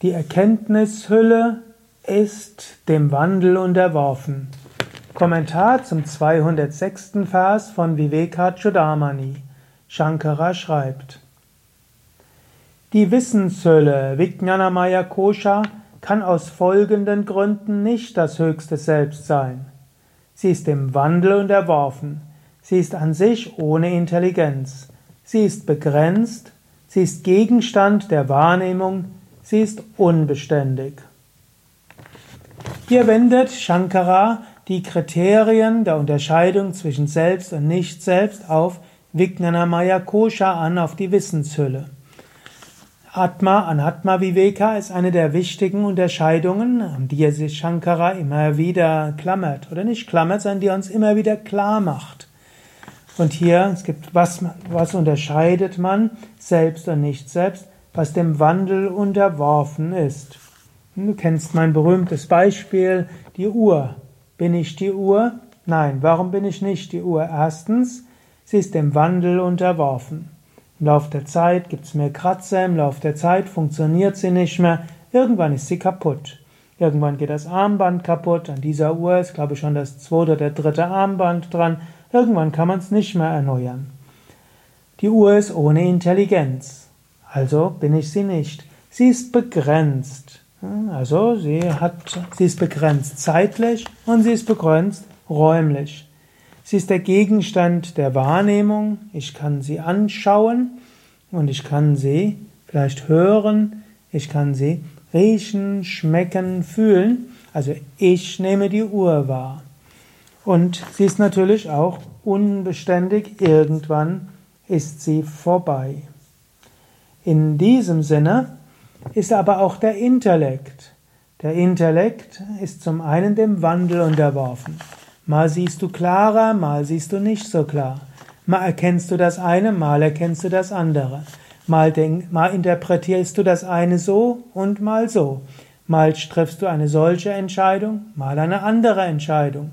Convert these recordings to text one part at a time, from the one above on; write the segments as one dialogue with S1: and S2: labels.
S1: Die Erkenntnishülle ist dem Wandel unterworfen. Kommentar zum 206. Vers von Vivekachudamani. Shankara schreibt: Die Wissenshülle Vijnanamaya Kosha kann aus folgenden Gründen nicht das höchste Selbst sein. Sie ist dem Wandel unterworfen. Sie ist an sich ohne Intelligenz. Sie ist begrenzt. Sie ist Gegenstand der Wahrnehmung. Sie ist unbeständig. Hier wendet Shankara die Kriterien der Unterscheidung zwischen Selbst und Nicht-Selbst auf Vijnanamaya Kosha an, auf die Wissenshülle. Atma, Anatma Viveka ist eine der wichtigen Unterscheidungen, an die sich Shankara immer wieder klammert. Oder nicht klammert, sondern die uns immer wieder klar macht. Und hier, es gibt, was, was unterscheidet man selbst und nicht selbst, was dem Wandel unterworfen ist. Du kennst mein berühmtes Beispiel, die Uhr. Bin ich die Uhr? Nein, warum bin ich nicht die Uhr? Erstens, sie ist dem Wandel unterworfen. Im Laufe der Zeit gibt es mehr Kratzer, im Laufe der Zeit funktioniert sie nicht mehr, irgendwann ist sie kaputt. Irgendwann geht das Armband kaputt, an dieser Uhr ist, glaube ich, schon das zweite oder dritte Armband dran, irgendwann kann man es nicht mehr erneuern. Die Uhr ist ohne Intelligenz, also bin ich sie nicht. Sie ist begrenzt. Also sie hat, sie ist begrenzt zeitlich und sie ist begrenzt räumlich. Sie ist der Gegenstand der Wahrnehmung. Ich kann sie anschauen und ich kann sie vielleicht hören. Ich kann sie riechen, schmecken, fühlen. Also ich nehme die Uhr wahr. Und sie ist natürlich auch unbeständig. Irgendwann ist sie vorbei. In diesem Sinne ist aber auch der Intellekt. Der Intellekt ist zum einen dem Wandel unterworfen. Mal siehst du klarer, mal siehst du nicht so klar. Mal erkennst du das eine, mal erkennst du das andere. Mal, denk, mal interpretierst du das eine so und mal so. Mal triffst du eine solche Entscheidung, mal eine andere Entscheidung.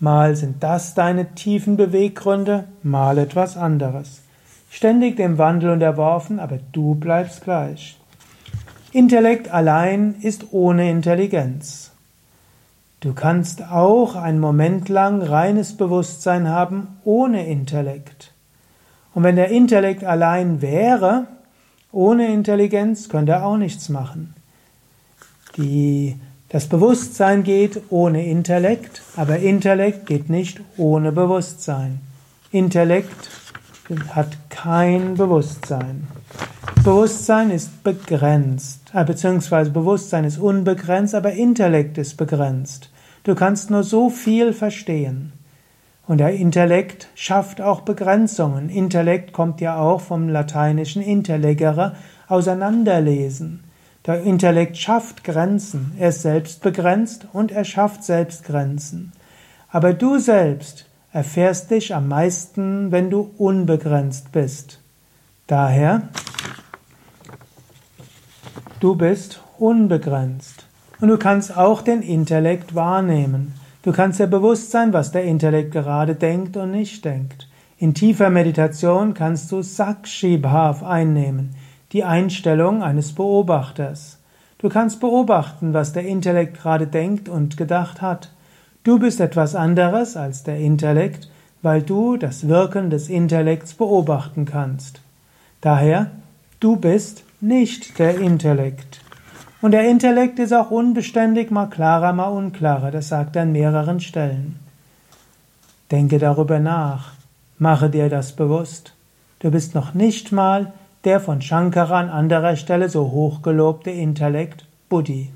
S1: Mal sind das deine tiefen Beweggründe, mal etwas anderes. Ständig dem Wandel unterworfen, aber du bleibst gleich. Intellekt allein ist ohne Intelligenz. Du kannst auch einen Moment lang reines Bewusstsein haben ohne Intellekt. Und wenn der Intellekt allein wäre, ohne Intelligenz könnte er auch nichts machen. Die, das Bewusstsein geht ohne Intellekt, aber Intellekt geht nicht ohne Bewusstsein. Intellekt hat kein Bewusstsein. Bewusstsein ist begrenzt, äh, beziehungsweise Bewusstsein ist unbegrenzt, aber Intellekt ist begrenzt. Du kannst nur so viel verstehen. Und der Intellekt schafft auch Begrenzungen. Intellekt kommt ja auch vom lateinischen intellegere, auseinanderlesen. Der Intellekt schafft Grenzen. Er ist selbst begrenzt und er schafft selbst Grenzen. Aber du selbst erfährst dich am meisten, wenn du unbegrenzt bist. Daher Du bist unbegrenzt. Und du kannst auch den Intellekt wahrnehmen. Du kannst dir bewusst sein, was der Intellekt gerade denkt und nicht denkt. In tiefer Meditation kannst du Sakshi Bhav einnehmen, die Einstellung eines Beobachters. Du kannst beobachten, was der Intellekt gerade denkt und gedacht hat. Du bist etwas anderes als der Intellekt, weil du das Wirken des Intellekts beobachten kannst. Daher, du bist nicht der Intellekt. Und der Intellekt ist auch unbeständig, mal klarer, mal unklarer. Das sagt er an mehreren Stellen. Denke darüber nach. Mache dir das bewusst. Du bist noch nicht mal der von Shankara an anderer Stelle so hochgelobte Intellekt Buddhi.